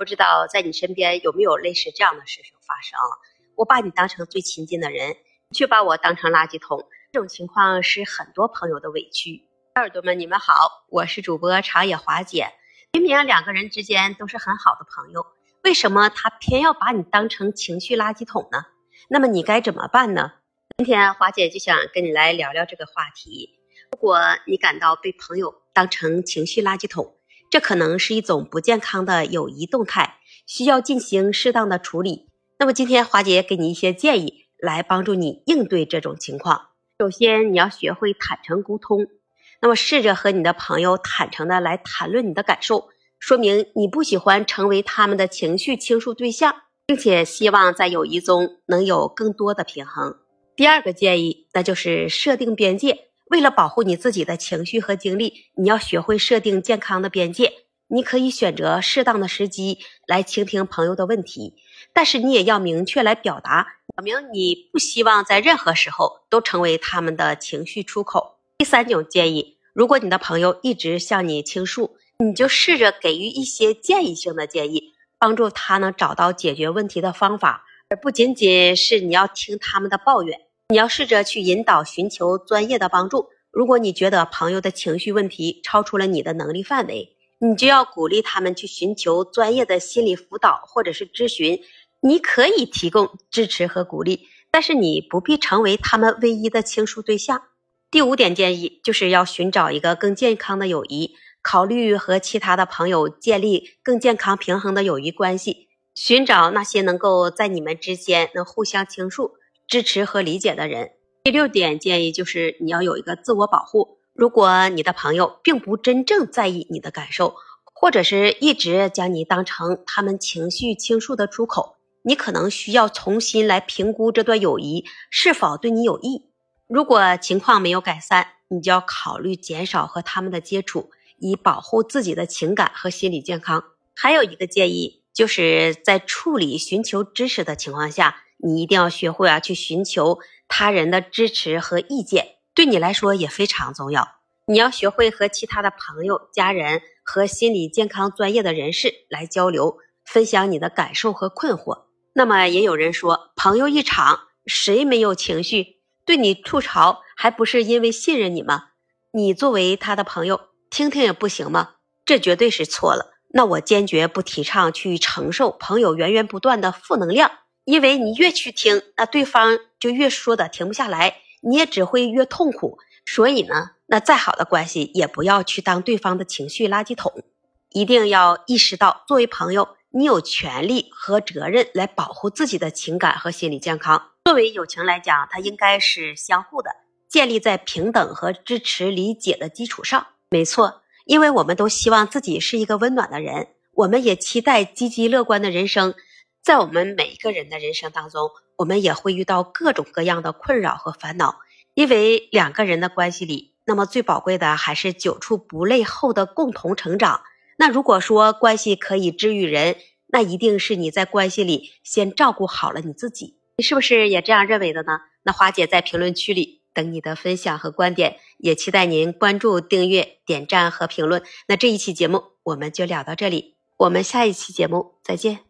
不知道在你身边有没有类似这样的事情发生？我把你当成最亲近的人，却把我当成垃圾桶，这种情况是很多朋友的委屈。小耳朵们，你们好，我是主播长野华姐。明明两个人之间都是很好的朋友，为什么他偏要把你当成情绪垃圾桶呢？那么你该怎么办呢？今天华姐就想跟你来聊聊这个话题。如果你感到被朋友当成情绪垃圾桶，这可能是一种不健康的友谊动态，需要进行适当的处理。那么今天华姐给你一些建议，来帮助你应对这种情况。首先，你要学会坦诚沟通。那么，试着和你的朋友坦诚的来谈论你的感受，说明你不喜欢成为他们的情绪倾诉对象，并且希望在友谊中能有更多的平衡。第二个建议，那就是设定边界。为了保护你自己的情绪和精力，你要学会设定健康的边界。你可以选择适当的时机来倾听朋友的问题，但是你也要明确来表达，表明你不希望在任何时候都成为他们的情绪出口。第三种建议，如果你的朋友一直向你倾诉，你就试着给予一些建议性的建议，帮助他能找到解决问题的方法，而不仅仅是你要听他们的抱怨。你要试着去引导，寻求专业的帮助。如果你觉得朋友的情绪问题超出了你的能力范围，你就要鼓励他们去寻求专业的心理辅导或者是咨询。你可以提供支持和鼓励，但是你不必成为他们唯一的倾诉对象。第五点建议就是要寻找一个更健康的友谊，考虑和其他的朋友建立更健康平衡的友谊关系，寻找那些能够在你们之间能互相倾诉、支持和理解的人。第六点建议就是你要有一个自我保护，如果你的朋友并不真正在意你的感受，或者是一直将你当成他们情绪倾诉的出口，你可能需要重新来评估这段友谊是否对你有益。如果情况没有改善，你就要考虑减少和他们的接触，以保护自己的情感和心理健康。还有一个建议，就是在处理寻求知识的情况下，你一定要学会啊去寻求他人的支持和意见，对你来说也非常重要。你要学会和其他的朋友、家人和心理健康专业的人士来交流，分享你的感受和困惑。那么也有人说，朋友一场，谁没有情绪？对你吐槽，还不是因为信任你吗？你作为他的朋友，听听也不行吗？这绝对是错了。那我坚决不提倡去承受朋友源源不断的负能量，因为你越去听，那对方就越说的停不下来，你也只会越痛苦。所以呢，那再好的关系也不要去当对方的情绪垃圾桶，一定要意识到，作为朋友，你有权利和责任来保护自己的情感和心理健康。作为友情来讲，它应该是相互的，建立在平等和支持、理解的基础上。没错，因为我们都希望自己是一个温暖的人，我们也期待积极乐观的人生。在我们每一个人的人生当中，我们也会遇到各种各样的困扰和烦恼。因为两个人的关系里，那么最宝贵的还是久处不累后的共同成长。那如果说关系可以治愈人，那一定是你在关系里先照顾好了你自己。你是不是也这样认为的呢？那花姐在评论区里等你的分享和观点，也期待您关注、订阅、点赞和评论。那这一期节目我们就聊到这里，我们下一期节目再见。